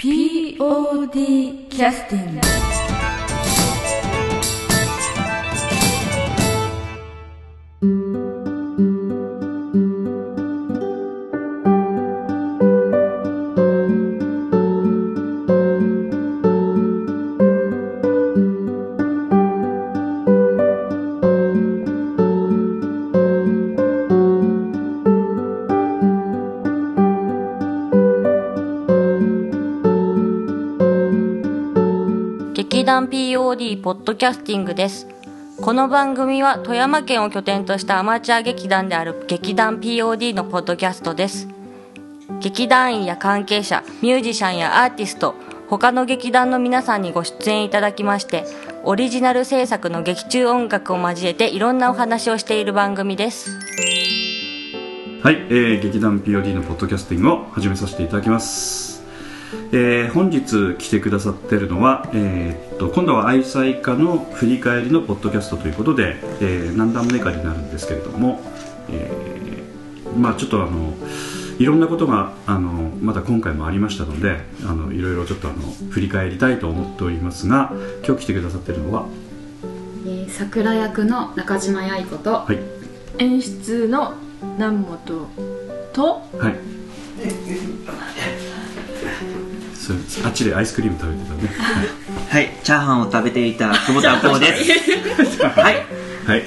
POD キャスティングポッドキャスティングです。この番組は富山県を拠点としたアマチュア劇団である劇団 POD のポッドキャストです。劇団員や関係者ミュージシャンやアーティスト他の劇団の皆さんにご出演いただきましてオリジナル制作の劇中音楽を交えていろんなお話をしている番組です。はい、えー劇団 POD のポッドキャスティングを始めさせていただきます、えー本日来てくださってるのは、えーっと今度は愛妻家の振り返りのポッドキャストということで、えー何段目かになるんですけれども、えーまあちょっとあのいろんなことがあのまだ今回もありましたのであのいろいろちょっとあの振り返りたいと思っておりますが今日来てくださってるのは？えー桜役の中島八重子と、はい。演出の南本とはいそうあっちでアイスクリーム食べてたね。はい。はい、チャーハンを食べていた久保田光です。はい、はい、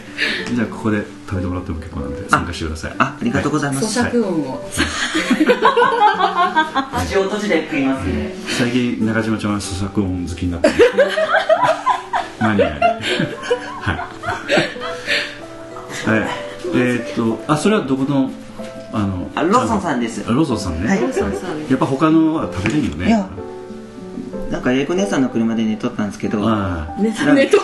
じゃあここで食べてもらっても結構なんで参加してください。あ、ありがとうございます。咀嚼音を、口を閉じて食いますね。最近中島ちゃんは咀嚼音好きになってる 何やねはい。はい。えーっとあそれはどこのあのあ、ローソンさんです。あローソンさんね、はい。やっぱ他のは食べれんよね。いや。なんか英子姉さんの車で寝とったんですけど、ああ。ネタネと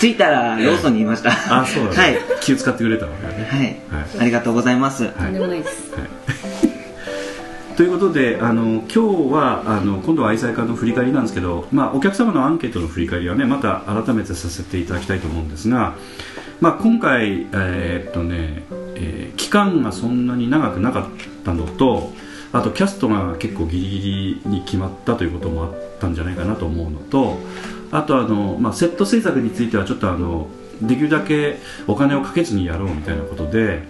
着いたらローソンにいました。あそうだ、ね。はい、気を使ってくれたわけだね。はい、はい。ありがとうございます。とんでもないです、ということであの今日はあの今度は愛妻家の振り返りなんですけど、まあ、お客様のアンケートの振り返りはねまた改めてさせていただきたいと思うんですが、まあ、今回、えーっとねえー期間がそんなに長くなかったのとあとキャストが結構ギリギリに決まったということもあったんじゃないかなと思うのとあとあの、まあ、セット制作についてはちょっとあのできるだけお金をかけずにやろうみたいなことで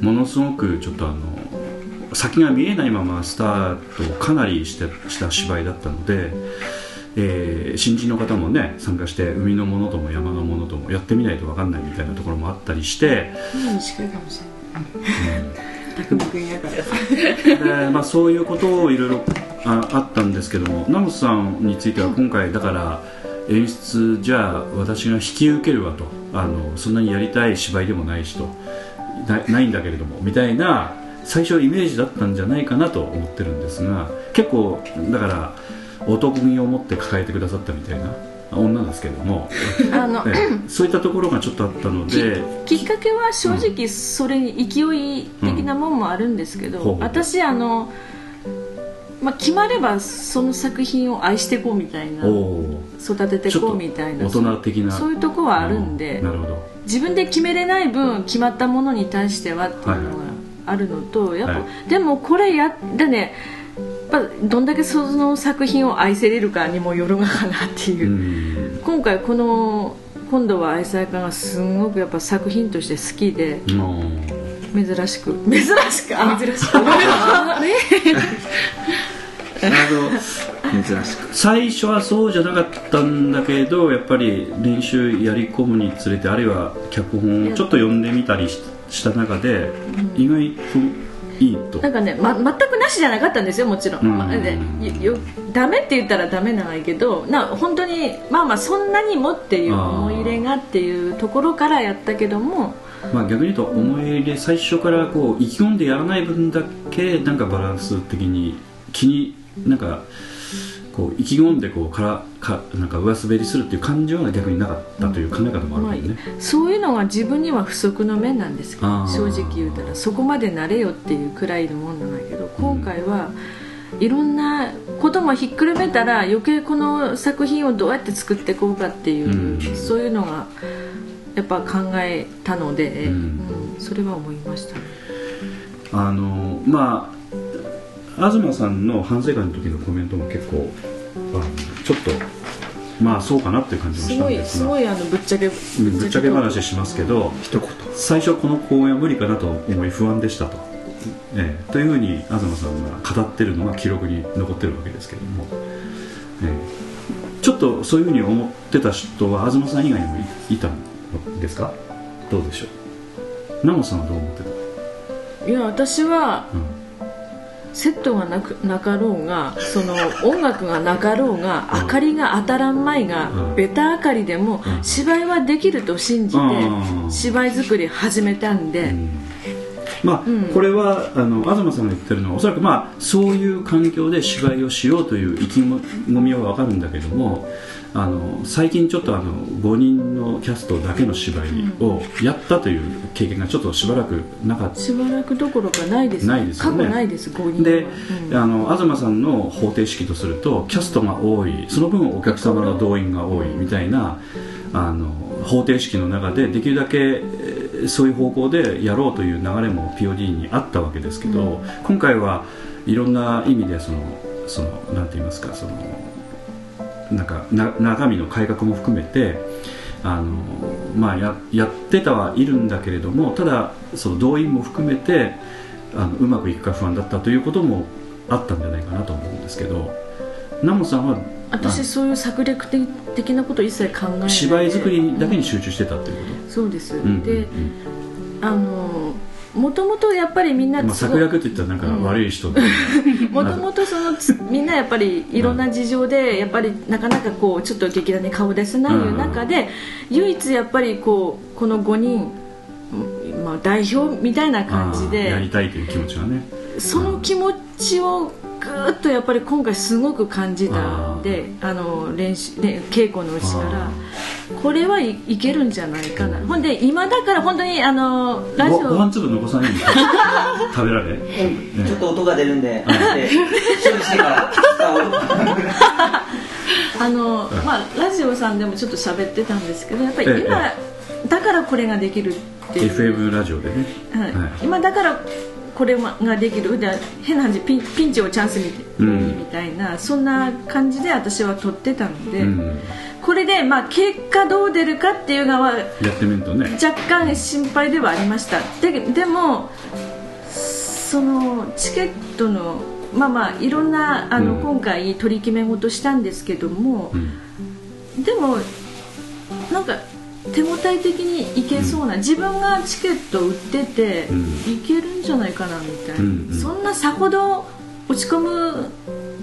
ものすごくちょっとあの先が見えないままスタートをかなりしてした芝居だったので、えー新人の方もね参加して海のものとも山のものともやってみないと分かんないみたいなところもあったりして、いかもしれない拓磨君やからでまあ、そういうことをいろいろああったん。ですけどもナムさん。については今回だから演出じゃあ私が引き受けるわとあのそん。なにやりたい芝居でもないしとなないん。だけれどもみたいな最初イメージだったん。じゃないかなと思ってるん。ですが結構だから男気を持って抱えてくださったみたいな女ですけども、あのええ。そういったところがちょっとあったので。きっかけは正直それに勢い的なもんもあるんですけど、ほうほう私あの、まあ、決まればその作品を愛していこうみたいな育てていこうみたいな大人的な。そういうとこはあるんでなるほど。自分で決めれない分決まったものに対してはっていうのがあるのと、やっぱ、はいでもこれやだねぱどんだけその作品を愛せれるかにもよるがかなっていう。う、ん。今回この今度は愛妻家がすごくやっぱ作品として好きでうん。珍しく。珍しく？あ珍しく。珍しく。最初はそうじゃなかったんだけどやっぱり練習やり込むにつれてあるいは脚本をちょっと読んでみたりしした中で意外といいと。なんかね、ま、全くなしじゃなかったんですよもちろん、うん。まあでよよダメって言ったらダメなんやけどな本当にまあまあそんなにもっていう思い入れがっていうところからやったけどもまあ、逆に言うと思い入れ最初からこう意気込んでやらない分だけなんかバランス的に気になんかこう意気込んでこうからかなんか上滑りするっていう感情が逆になかったという考え方もあるけどね、そういうのが自分には不足の面なんですけど正直言うたらそこまでなれよっていうくらいのもんなんだけど今回はいろんなこともひっくるめたら余計この作品をどうやって作っていこうかっていう、うん。そういうのがやっぱ考えたので、うん。うんそれは思いました。ね。あのまあ東さんの反省会の時のコメントも結構あのちょっとまあそうかなっていう感じもしたんですがすごいあのぶっちゃけぶぶっちゃけ話しますけど一言。最初この公演は無理かなと思い不安でしたと、ええ。というふうに東さんが語ってるのが記録に残ってるわけですけども、ええ。ちょっとそういうふうに思ってた人は東さん以外にもいいたんですか？どうでしょう？ナモさんはどう思ってた、いや私はうんセットがなくなかろうがその音楽がなかろうがうん。明かりが当たらんまいが、うん。ベタ明かりでもうん。芝居はできると信じてうん。芝居作り始めたんで、うんまあ、うん。これはあの東さんが言ってるのはおそらく、まあ、そういう環境で芝居をしようという意気込みは分かるんだけどもあの最近ちょっとあの5人のキャストだけの芝居をやったという経験がちょっとしばらくなかった。しばらくどころかないですないですよね。過去ないです5人は。で、うん。あの東さんの方程式とするとキャストが多い。その分お客様の動員が多いみたいなあの方程式の中でできるだけえーそういう方向でやろうという流れも POD にあったわけですけど、今回はいろんな意味でそのそのなんて言いますかそのなんかな中身の改革も含めてあの、まあ、ややってたはいるんだけれどもただその動員も含めてあのうまくいくか不安だったということもあったんじゃないかなと思うんですけどナモさんは私そういう策略的的なこと一切考えないで。芝居作りだけに集中してたっていうこそうです、でうんあのもともとやっぱりみんなうんまあ、策略って言ったらなんか悪い人で、もともとそのつみんなやっぱりいろんな事情でやっぱりなかなかこうちょっと劇団に顔出せないいう中で唯一やっぱりこうこの5人うんまあ代表みたいな感じあーやりでたいという気持ちがね。その気持ちをぐーっとやっぱり今回すごく感じたんであの練習ね稽古のうちからこれはい、いけるんじゃないかな。ほんで今だから本当にあのラジオごご飯粒残さないんで 食べられ？ちょっと音が出るんで、で処理してから。あの、まあ、ラジオさんでもちょっと喋ってたんですけどやっぱりええ。今、だからこれができるっていう、FM ラジオでね、はい。はい。今だからこれができる。で変な感じピンピンチをチャンスに、うん。みたいなそんな感じで私は撮ってたので、うん、これで、まあ、結果どう出るかっていうのはやってみるとね。若干心配ではありました。ででもそのチケットのまあまあいろんなあの、うん。今回取り決め事したんですけども、うん。でもなんか手応え的にいけそうな、自分がチケット売ってて、うん。いけるんじゃないかなみたいな、そんなさほど落ち込む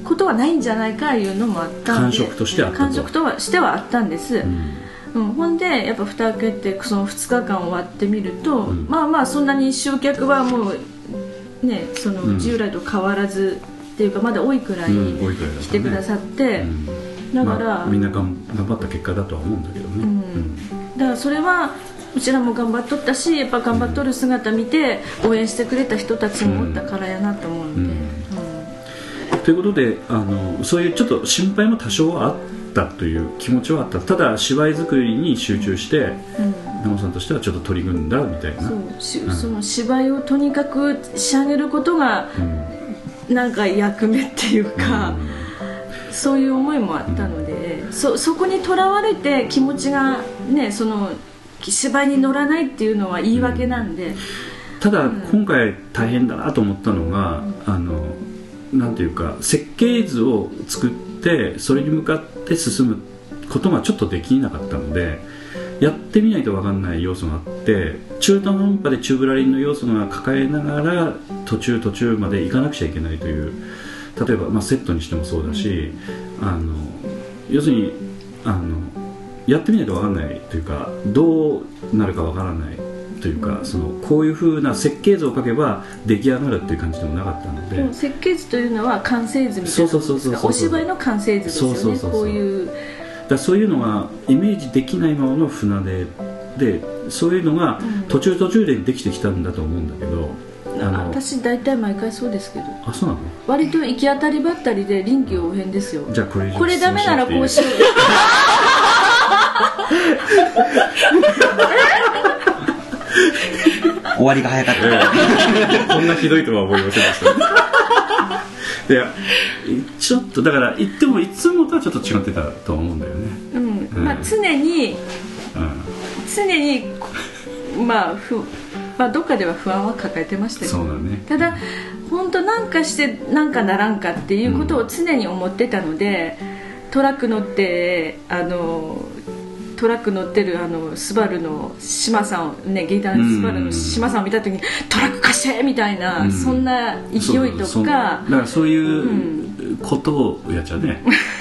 ことはないんじゃないかいうのもあったんで感触としてあったと。感触とはしてはあったんです、うん。うん、ほんでやっぱ蓋開けてその2日間終わってみると、うん。まあまあそんなに集客はもうねそうん。の従来と変わらず、っていうかまだ多いくらい来てくださって、うん。だから、まあ、みんな頑張った結果だとは思うんだけどね、うんだからそれはうちらも頑張っとったしやっぱ頑張っとる姿見て応援してくれた人たちもおったからやなと思うんで、うん。ということであのそういうちょっと心配も多少はあったという気持ちはあった。ただ芝居作りに集中してうん。さんとしてはちょっと取り組んだみたいな。そうしうん。その芝居をとにかく仕上げることがうん。なんか役目っていうか、そういう思いもあったので、そそこにとらわれて気持ちがねその芝居に乗らないっていうのは言い訳なんで、ただ、今回大変だなと思ったのが、あのなんていうか設計図を作ってそれに向かって進むことがちょっとできなかったのでやってみないと分かんない要素があって中途半端でチューブラリンの要素が抱えながら途中途中まで行かなくちゃいけないという例えば、まあ、セットにしてもそうだし、あの要するにあのやってみないと分かんないというかどうなるか分からないというかそのこういうふうな設計図を書けば出来上がるっていう感じでもなかったので。設計図というのは完成図みたいなお芝居の完成図ですよね。そうそうそうこういう。だそういうのがイメージできないままの船出でそういうのが途中途中でできてきたんだと思うんだけど、私大体毎回そうですけど。あそうなの？割と行き当たりばったりで臨機応変ですよ。じゃあこれこれダメならこうしよう。終わりが早かった。こんなひどいとは思いませんでした、いやちょっとだから言ってもいつもとはちょっと違ってたと思うんだよね、うん。まあ、常にう常にまあふ、まあ、どっかでは不安は抱えてましたん、よそうだね。ただ本当なんかしてなんかならんかっていうことを常に思ってたので、トラック乗ってあのトラック乗ってるあのスバルの島さんをねギターのスバルの島さんを見た時にトラック貸してみたいな、うん。そんな勢いとかだからそういうことをやっちゃうね、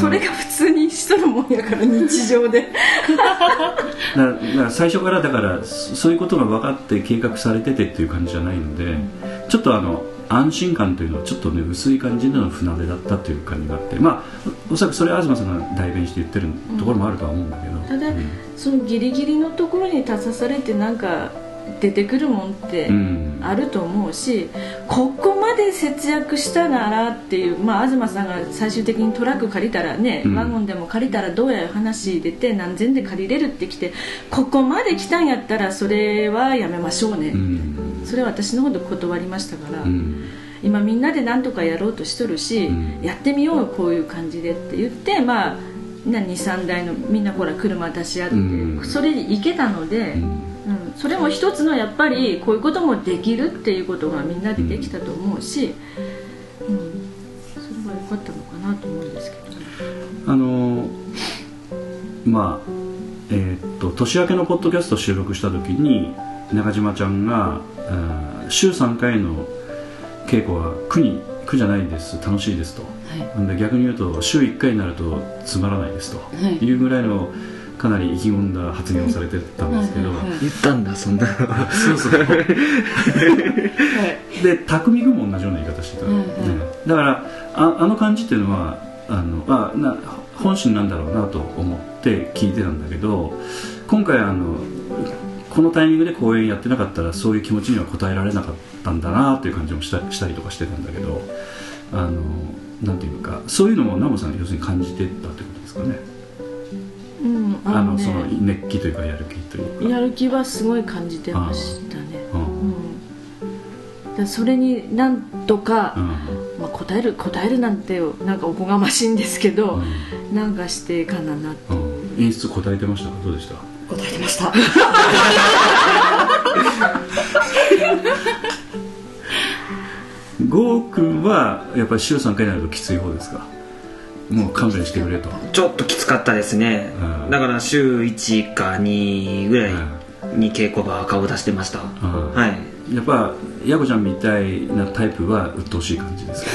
それが普通にしとるもんやから日常で。だだ最初からだからそそういうことが分かって計画されててっていう感じじゃないので、ちょっとあの安心感というのはちょっとね薄い感じでの船出だったという感じがあってまあおおそらくそれは東さんが代弁して言ってるところもあるとは思うんだけど、ただ、うん。そのギリギリのところに立たされてなんか出てくるもんってうん。あると思うし、ここまで節約したならっていう、まあ、東さんが最終的にトラック借りたらね、うん。ワゴンでも借りたらどうや話出て何千で借りれるってきてここまで来たんやったらそれはやめましょうね、うん。それは私のこと断りましたから、うん。今みんなで何とかやろうとしとるし、うん。やってみようよこういう感じでって言ってまあ23台のみんなほら車出し合って、うん。それで行けたので、うん。うん、それも一つのやっぱりこういうこともできるっていうことがみんなでできたと思うし、うん。それは良かったのかなと思うんですけど。ね。あのまあえーっと年明けのポッドキャスト収録した時に中島ちゃんが週3回の稽古は苦に苦じゃないです。楽しいですと、なんで逆に言うと週1回になるとつまらないですと。はい。いうぐらいのかなり意気込んだ発言をされてたんですけど、言ったんだそんなそうそう。で匠君も同じような言い方してた、だからああの感じっていうのはあのあな本心なんだろうなと思って聞いてたんだけど今回あのこのタイミングで公演やってなかったらそういう気持ちには応えられなかったんだなという感じもしたしたりとかしてたんだけどあのなんていうかそういうのもナモさん要するに感じてたってことですかねうん、あのあのね。その熱気というかやる気というか。やる気はすごい感じてましたね。うんうん。だそれになんとか、うん。まあ、答える答えるなんてなんかおこがましいんですけど、うなんかしていかななって。うん。演出答えてました？かどうでした？答えてました。ゴー君はやっぱり週3回になるときつい方ですか？もう勘弁してくれと、ちょっときつかったですね。うん。だから週1か2ぐらいに稽古場顔出してました。うん。はい。やっぱヤコちゃんみたいなタイプは鬱陶しい感じですか？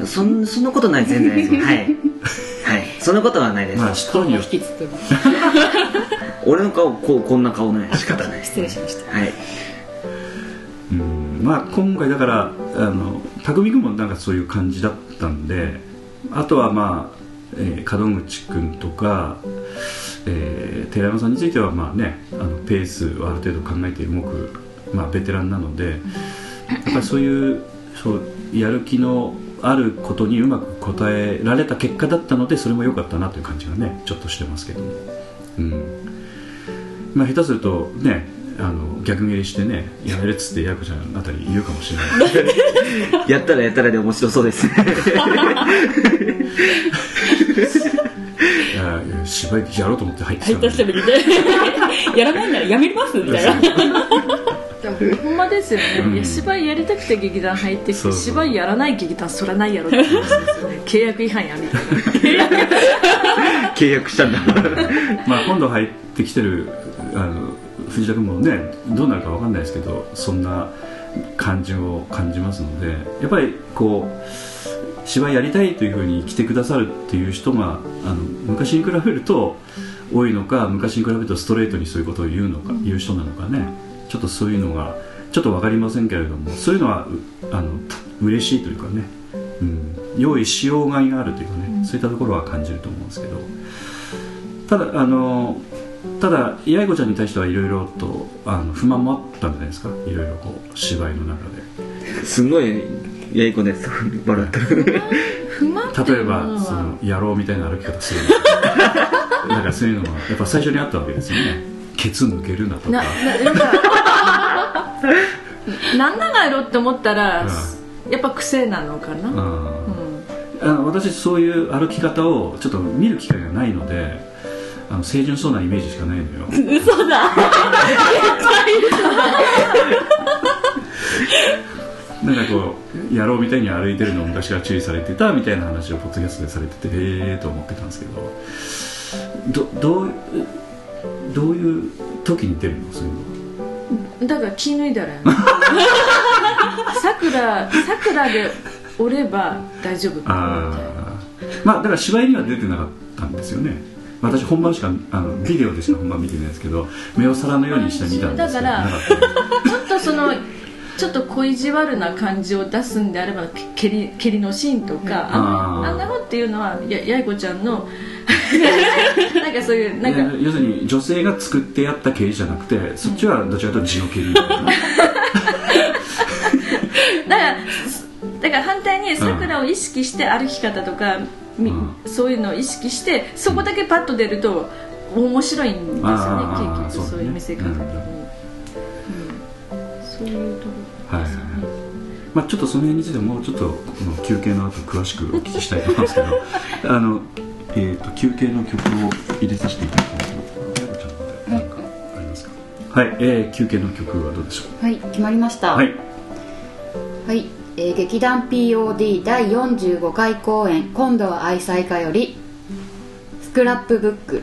そんそんなことない全然ないです はい。はい。そんなことはないです、まあ人によって。引きつって 俺の顔こうこんな顔ない仕方ない。失礼しました。はい。うん。まあ今回だからあの匠君もなんかそういう感じだったんであとはまあ、えー門口君とか、えー寺山さんについてはまあねあのペースをある程度考えて動く、まあ、ベテランなのでやっぱりそういうそうやる気のあることにうまく応えられた結果だったのでそれも良かったなという感じがねちょっとしてますけども、うん。まあ、下手するとねあの逆ギレしてねやめるっつってヤコちゃんあたり言うかもしれない。やったらやったらで面白そうですね。いや芝居やろうと思って入って入ったきたのに。人見て。やらないならやめますみたいな。でもほんまですよね、うん。いや芝居やりたくて劇団入ってきてそうそう。芝居やらない劇団そらないやろって。話ですよね契約違反やみたいな。契約したんだ。まあ今度入ってきてるあの藤田君もねどうなるかわかんないですけどそんな感じを感じますのでやっぱりこう芝居やりたいというふうに来てくださるっていう人があの昔に比べると多いのか昔に比べるとストレートにそういうことを言うのか、言う人なのかねちょっとそういうのがちょっと分かりませんけれどもそういうのはうあの嬉しいというかね、うん、用意しようがいがあるというかね、そういったところは感じると思うんですけど。ただあのただ八重子ちゃんに対してはいろいろとあの不満もあったんじゃないですか？いろいろこう芝居の中すごいやいこです笑ってる不満っ例えばその野郎みたいな歩き方する なんかそういうのがやっぱ最初にあったわけですよね。ケツ抜けるなとか。なんかなんながやろって思ったら、やっぱ癖なのかな、あうん。ーあの私そういう歩き方をちょっと見る機会がないのであの清純そうなイメージしかないのよ。嘘だ。なんかこう野郎みたいに歩いてるのを昔から注意されてたみたいな話をポッドキャストでされててへえと思ってたんですけどどどうどういう時に出るの？そういうの。だから気抜いたらよね 桜桜でおれば大丈夫ああまあだから芝居には出てなかったんですよね私本番しかあのビデオでしか本番見てないですけど目を皿のようにして見たんですけどだからちょっとそのちょっと恋意地悪な感じを出すんであれば蹴り蹴りのシーンとか、ああんなのっていうのはややいこちゃんの なんかそういうなんか。要するに女性が作ってやった蹴りじゃなくてそっちはどちらかというと地の蹴りみたいな。だからだから反対に桜を意識して歩き方とか、みうんそういうのを意識してそこだけパッと出ると面白いんですよね結局そう,、いう見せ方そういうとこはいはいはい。まあ、ちょっとその辺についてもうちょっと休憩の後詳しくお聞きしたいと思うんですけど。あの、えー、と休憩の曲を入れさせていただきますはい、えー、休憩の曲はどうでしょはい決まりました。うはい。はい、えー劇団 POD 第45回公演「今度は愛妻家」より「スクラップブック」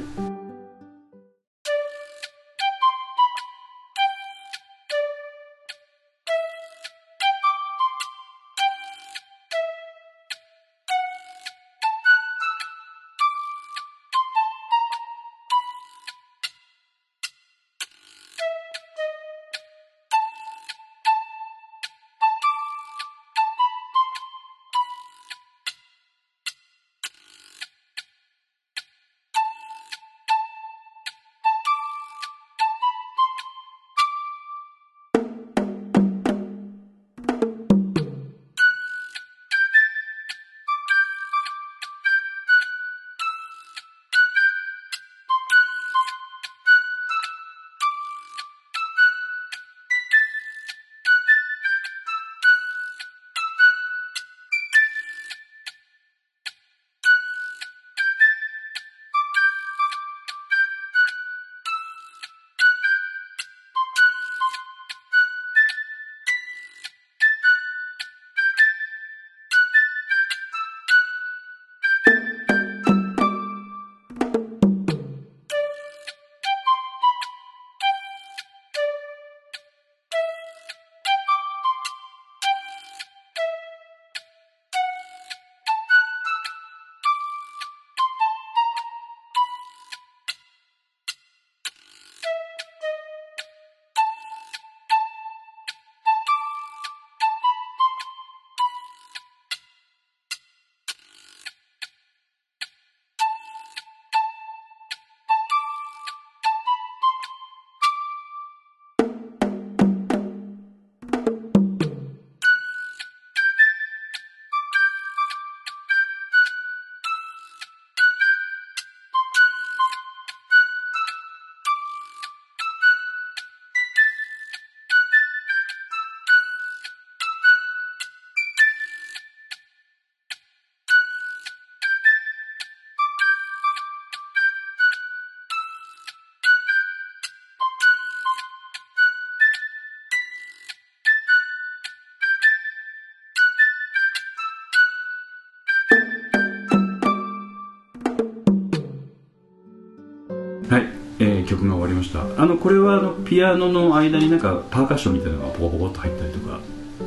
曲が終わりました。あのこれはあのピアノの間になんかパーカッションみたいなのがポコポコっと入ったりとか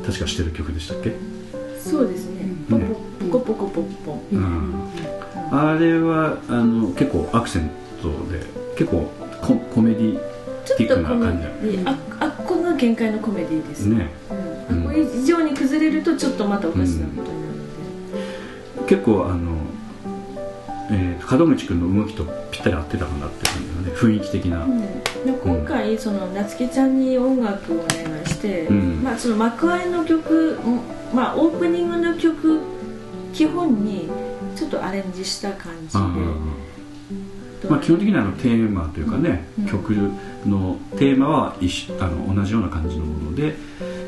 確かしてる曲でしたっけ、そうですね。ポポポコポコポコポうん。あれはあの結構アクセントで結構ココメディティックな感じ。ああっこが限界のコメディです。ね。うん、あっこ以上に崩れるとちょっとまたおかしなことになる。ので、結構あの、えー、門口君の動きとぴったり合ってたかなって感じ雰囲気的な、うん。で今回その夏希ちゃんに音楽をお願いして、うん。まあ、その幕間の曲、うんまあ、オープニングの曲基本にちょっとアレンジした感じで、まあ、基本的にはテーマというかね、うん。曲のテーマは一緒あの同じような感じのもので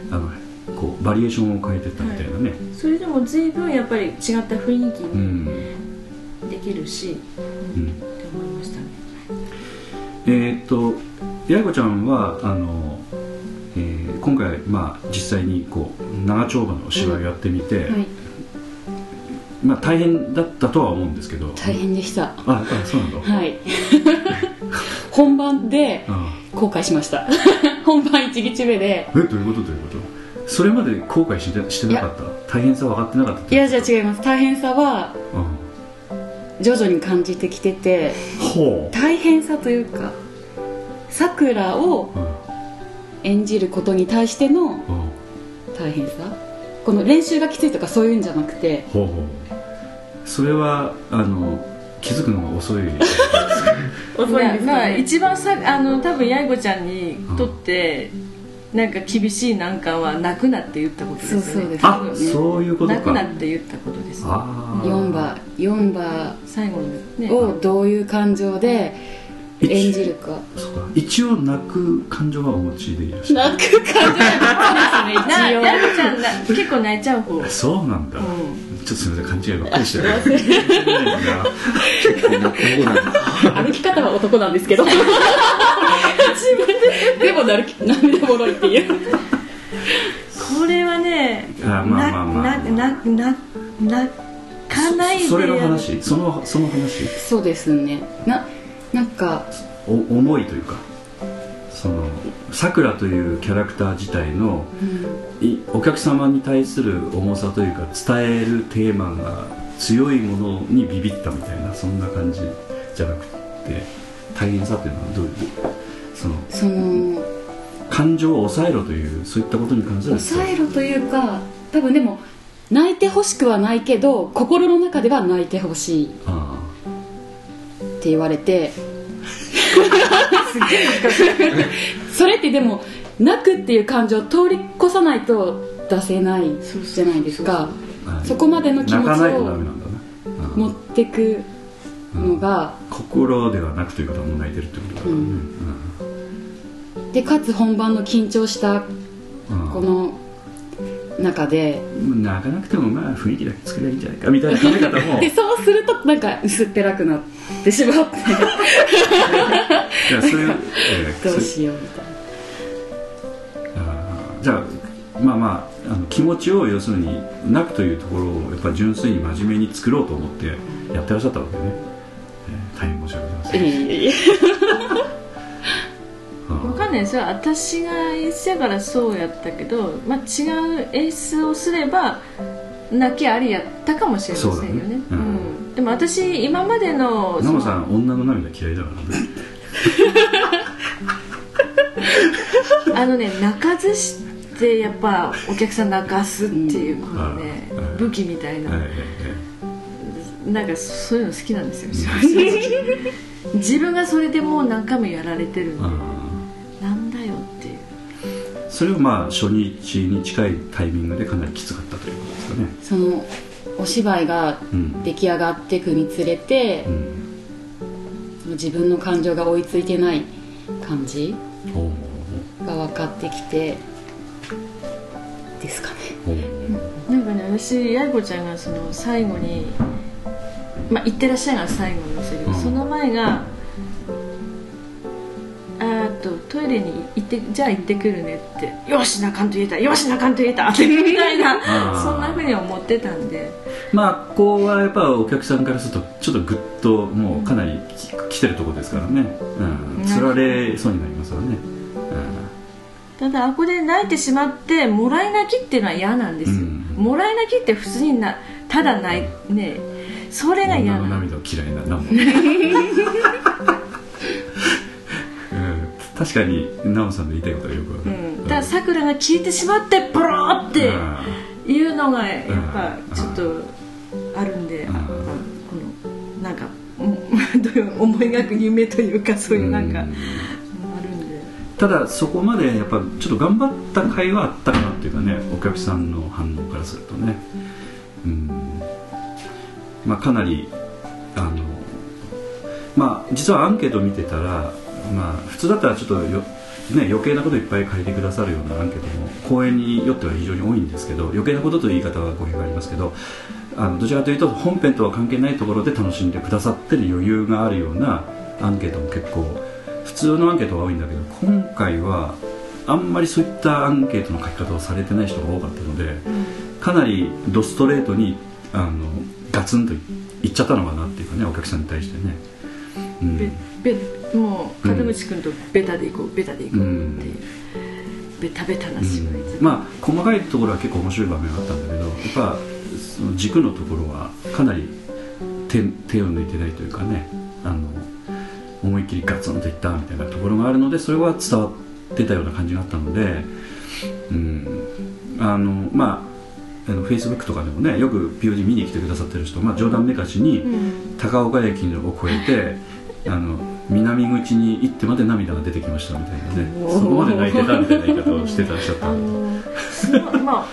あのこうバリエーションを変えてったみたいなね、それでも随分やっぱり違った雰囲気うにん。できるし、うんえーっと八重子ちゃんはあの、えー今回、まあ、実際にこう長丁場の芝居をやってみて、はい。まあ、大変だったとは思うんですけど。大変でした。ああそうなんだ、はい。本番であ後悔しました。本番一日目で。えどういうことどういうこと？それまで後悔してしてなかった？大変さ分かってなかったいやじゃあ違います。大変さはうん徐々に感じてきててほ大変さというかさくらをう、うん演じることに対してのうん。大変さ。この練習がきついとかそういうんじゃなくてほうほう。それはあの気づくのが遅い。遅いんですまあ一番さあの多分八重子ちゃんにとって、なんか厳しい難関は泣くなって言ったことですよね。そうそうです。あそういうこと泣くなかって言ったことです。ああ4番4番最後にね。をどういう感情で演じるか。そうか。一応泣く感情はお持ちでいらっしゃる。泣く感情ですね。な一応ちゃんな結構泣いちゃう方。そうなんだ、うちょっとすみません勘違いばっかりしてる 結構な今後なんだ歩き方は男なんですけど でもなる涙もろいっていう。これはねあまあまあまあななな泣かないでそれの話そのその話そうですねななんかお思いというかそのさくらというキャラクター自体のいお客様に対する重さというか伝えるテーマが強いものにビビったみたいなそんな感じじゃなくて大変さというのはどういうそのその感情を抑えろというそういったことに関する抑えろというか多分でも泣いてほしくはないけど心の中では泣いてほしいっあ。て言われて。それってでも泣くっていう感情を通り越さないと出せないじゃないですか。そこまでの気持ちを持ってくのが心ではなくという方も泣いてるってことだからね、でかつ本番の緊張したうん。この中で。うん泣かなくてもまあ雰囲気だけ作ればいいんじゃないかみたいな考え方も。でそうするとなんか薄っぺらくなってしまっていやそれ、えー どうしようみたいな。あーじゃあまあまああの気持ちを要するに泣くというところをやっぱ純粋に真面目に作ろうと思ってやってらっしゃったわけね、えー大変申し訳ございません。いえいえいえうんわかんないですよ私が演出やからそうやったけど、まあ、違う演出をすれば泣きありやったかもしれませんよね。そうだね。ううん。んでも私今までのそのナモさん女の涙嫌いだからね。あのね泣かずしてやっぱお客さん泣かすっていうこのねうん武器みたいな。はいはいなんかそうい。うの好きなんですよ正直自分がそれでもう何回もやられてるんでそれをまあ初日に近いタイミングでかなりきつかったということですかね。そのお芝居がうん。出来上がっていくにつれてうん自分の感情が追いついてない感じが分かってきてですかね。おー。なんかね私やいこちゃんがその最後に「まあ、行ってらっしゃい」が最後のセリフ、うん。その前がとトイレに行ってじゃあ行ってくるねって「よし泣かんと言えた。よし泣かんと言えた」みたいな。そんなふうに思ってたんで。まあここはやっぱお客さんからするとちょっとグッともうかなりき来てるところですからね、うん、つられそうになりますからね、ただあこで泣いてしまってもらい泣きっていうのは嫌なんですよ、うん。もらい泣きって普通になただ泣いねそれうん、が嫌なの。涙を嫌いな 確かにナモさんの言いたいことがよくわかる、うん、だからさくらが聞いてしまってブローっていうのがやっぱちょっとあるんで、うん。このなんか 思い描く夢というかそういうなんか、うん。あるんで。ただそこまでやっぱちょっと頑張った甲斐はあったかなっていうかねお客さんの反応からするとね。うん。まあかなりあのまあ実はアンケート見てたらまあ普通だったらちょっとよね、余計なこといっぱい書いてくださるようなアンケートも公演によっては非常に多いんですけど余計なことという言い方は語弊がありますけどあのどちらかというと本編とは関係ないところで楽しんでくださってる余裕があるようなアンケートも結構普通のアンケートが多いんだけど今回はあんまりそういったアンケートの書き方をされてない人が多かったので、かなりドストレートにあのガツンといっちゃったのかなっていうかねお客さんに対してね。うんもう門口君とベタで行こうベタで行こうっていう、ベタベタな芝居、まあ細かいところは結構面白い場面があったんだけどやっぱその軸のところはかなり手手を抜いてないというかねあの思いっきりガツンといったみたいなところがあるのでそれは伝わってたような感じがあったのでうん。あのまああのフェイスブックとかでもねよく POD 見に来てくださってる人、まあ、冗談めかしに高岡駅を越えてあの南口に行ってまで涙が出てきましたみたいなね。そこまで泣いてたみたいな言い方をしてらっしゃったあのまあ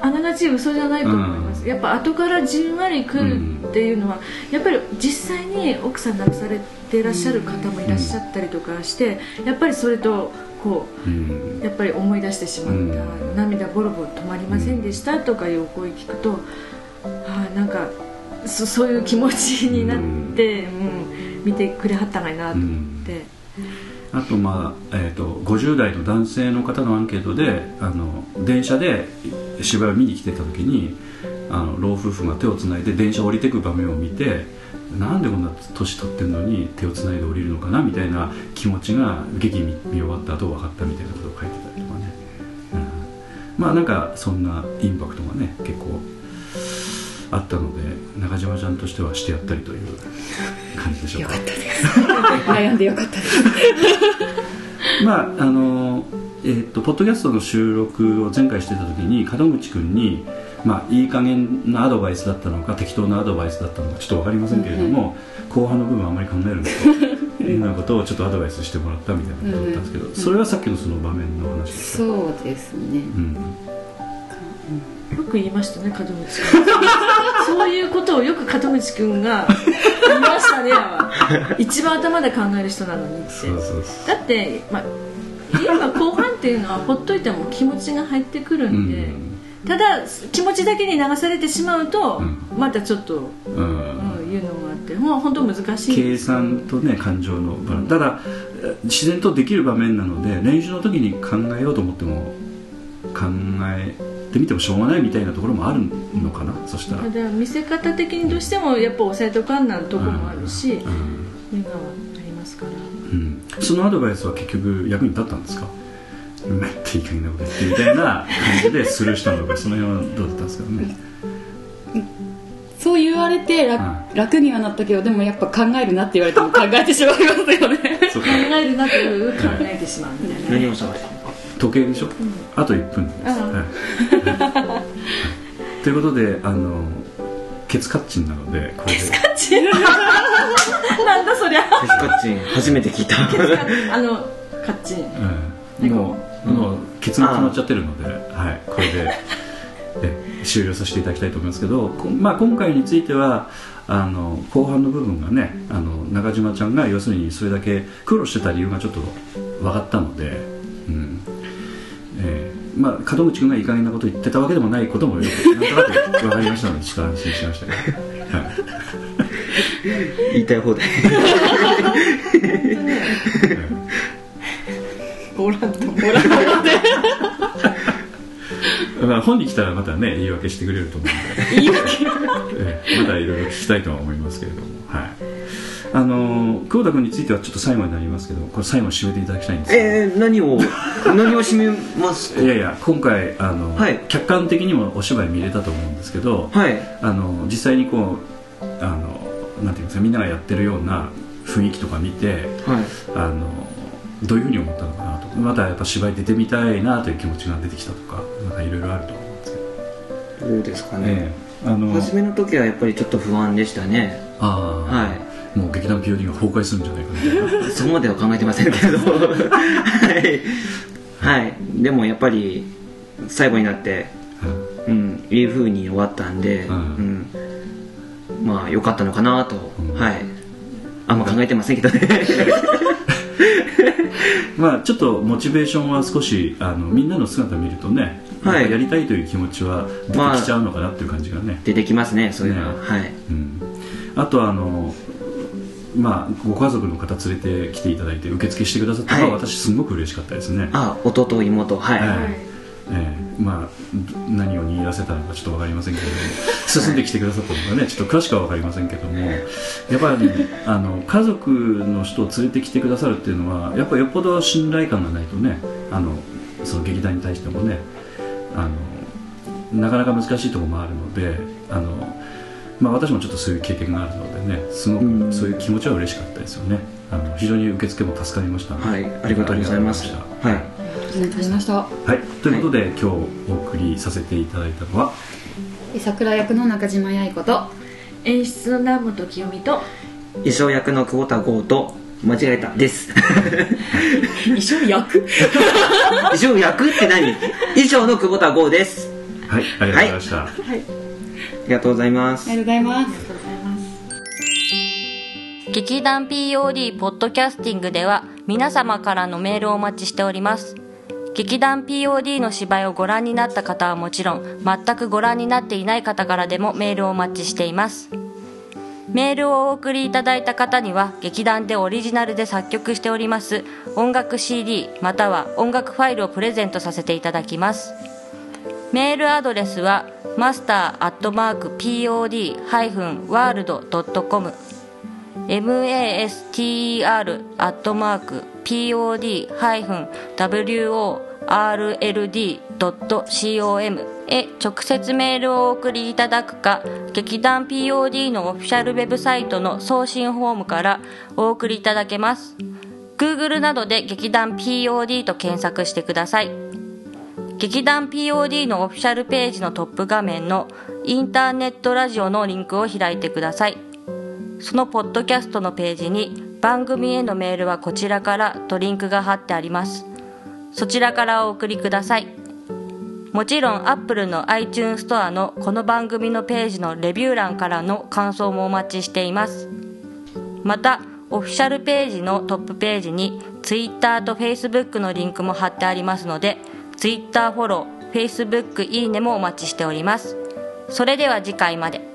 あながち嘘じゃないと思います、やっぱ後からじんわり来るっていうのは、やっぱり実際に奥さん亡くされていらっしゃる方もいらっしゃったりとかして、やっぱりそれとこううん。やっぱり思い出してしまった、うん。涙ボロボロ止まりませんでしたとかいうお声聞くと、はあ、なんかそそういう気持ちになって、うん見てくれはったがいなと思って、あと、まあえー、と50代の男性の方のアンケートであの電車で芝居を見に来てた時にあの老夫婦が手をつないで電車降りてく場面を見てなんでこんな年取ってるのに手をつないで降りるのかなみたいな気持ちが劇見見終わった後分かったみたいなことを書いてたりとかね、うん。まあなんかそんなインパクトがね結構あったので中島ちゃんとしてはしてやったりという感じでしょうか。よかったです。悩んでよかったです。まああのえー、とポッドキャストの収録を前回してた時に門口君に、まあ、いい加減なアドバイスだったのか適当なアドバイスだったのかちょっと分かりませんけれども、後半の部分あんまり考えるなと いうようなことをちょっとアドバイスしてもらったみたいなことだったんですけど、それはさっきのその場面の話ですか、そうですね。うん、よく言いましたね門口君。そういうことをよく門口君が言いましたね一番頭で考える人なのにって。そうそうそだって、まあ、今後半っていうのはほっといても気持ちが入ってくるう、うん。で、ただ気持ちだけに流されてしまうと、うん。またちょっと、うん。うん、いうのがあってもう本当難しい。計算とね感情のバランス。ただえ自然とできる場面なので練習の時に考えようと思っても考えてみてもしょうがないみたいなところもあるのかな？そしたら。ただ見せ方的にどうしてもやっぱ抑えとかんなとこもあるし、いううんのはありますから。うん。そのアドバイスは結局役に立ったんですか？うまいっていい加減なこと言ってみたいな感じでスルーしたのかその辺はどうだったんですか？ねそう言われて楽,、う楽にはなったけどでもやっぱ考えるなって言われても考えてしまいますよね。考えるなという考えてしまうみたいな。何を探して時計でしょ、あと1分です、あはい。ということであのケツカッチンなのでこれで。なんだそりゃ。ケツカッチン初めて聞いた。あのカッチン。うんもう,、もうケツが決まっちゃってるので、はい、これでえ終了させていただきたいと思いますけど、こまあ、今回についてはあの後半の部分がねあの中島ちゃんが要するにそれだけ苦労してた理由がちょっと分かったので、うん。えーまあ、門口君がいい加減なこと言ってたわけでもないこともよくなんとなく分かりましたのでちょっと安心しましたけど、はい。言いたい放題。おらんとおらんまあ、本に来たらまたね言い。訳してくれると思うので言い。訳、ええまたい。ろい。ろ聞きたい。とは思い。ますけれどもはいあの久保田君についてはちょっと最後になりますけどこれ最後締めていただきたいんですえー、何を何を締めます？いやいや今回あの、はい。客観的にもお芝居見れたと思うんですけど、はい。あの実際にこうあのなんていうんですかみんながやってるような雰囲気とか見てはい。あのどういうふうに思ったのかなと。またやっぱ芝居出てみたいなという気持ちが出てきたとかなんかいろいろあると思うんですけど、どうですかね、ええあの初めの時はやっぱりちょっと不安でしたね。ああ、はもう劇団 POD が崩壊するんじゃないかみたいな。いそこまでは考えてませんけど。はい、はい、でもやっぱり最後になってうん。いい風に終わったんで、うんうん。まあ良かったのかなと、うん。はい。あんま考えてませんけどね。まあちょっとモチベーションは少しあのみんなの姿を見るとね、はい。やりたいという気持ちは出てきちゃうのかなっていう感じがね、出てきますねそういうのは、ね。はい。うん、あとはあのまあご家族の方連れてきていただいて受付してくださったのは、はい。私すごく嬉しかったですね。あ弟妹はい、はい。ええまあど何を握らせたのかちょっと分かりませんけれども進んできてくださったのかねちょっと詳しくは分かりませんけどもやっぱりあの家族の人を連れてきてくださるっていうのはやっぱよっぽど信頼感がないとねあのその劇団に対してもねあのなかなか難しいところもあるのであの、まあ、私もちょっとそういう経験があるのでねすごうん。くそういう気持ちは嬉しかったですよね。あの非常に受付も助かりましたはいありがとうございます。ありがとうございました。はい。ありがとうございました。はい、ということで、今日お送りさせていただいたのは？桜役の中島八重子と演出の南本清美と衣装役の久保田剛と間違えたです。一緒に焼く衣装役って何？衣装の久保田剛です。はい、ありがとうございました、ありがとうございます。ありがとうございます。劇団 POD ポッドキャスティングでは皆様からのメールをお待ちしております。劇団 POD の芝居をご覧になった方はもちろん全くご覧になっていない方からでもメールをお待ちしています。メールをお送りいただいた方には劇団でオリジナルで作曲しております音楽 CD または音楽ファイルをプレゼントさせていただきます。メールアドレスはマスターアットマーク POD-world.com master アットマーク pod-world.com へ直接メールをお送りいただくか劇団 POD のオフィシャルウェブサイトの送信フォームからお送りいただけます。Google などで劇団 POD と検索してください。劇団 POD のオフィシャルページのトップ画面のインターネットラジオのリンクを開いてください。そのポッドキャストのページに番組へのメールはこちらからとリンクが貼ってあります。そちらからお送りください。もちろん Apple の iTunes ストアのこの番組のページのレビュー欄からの感想もお待ちしています。またオフィシャルページのトップページに Twitter と Facebook のリンクも貼ってありますので Twitter フォロー Facebook いいねもお待ちしております。それでは次回まで。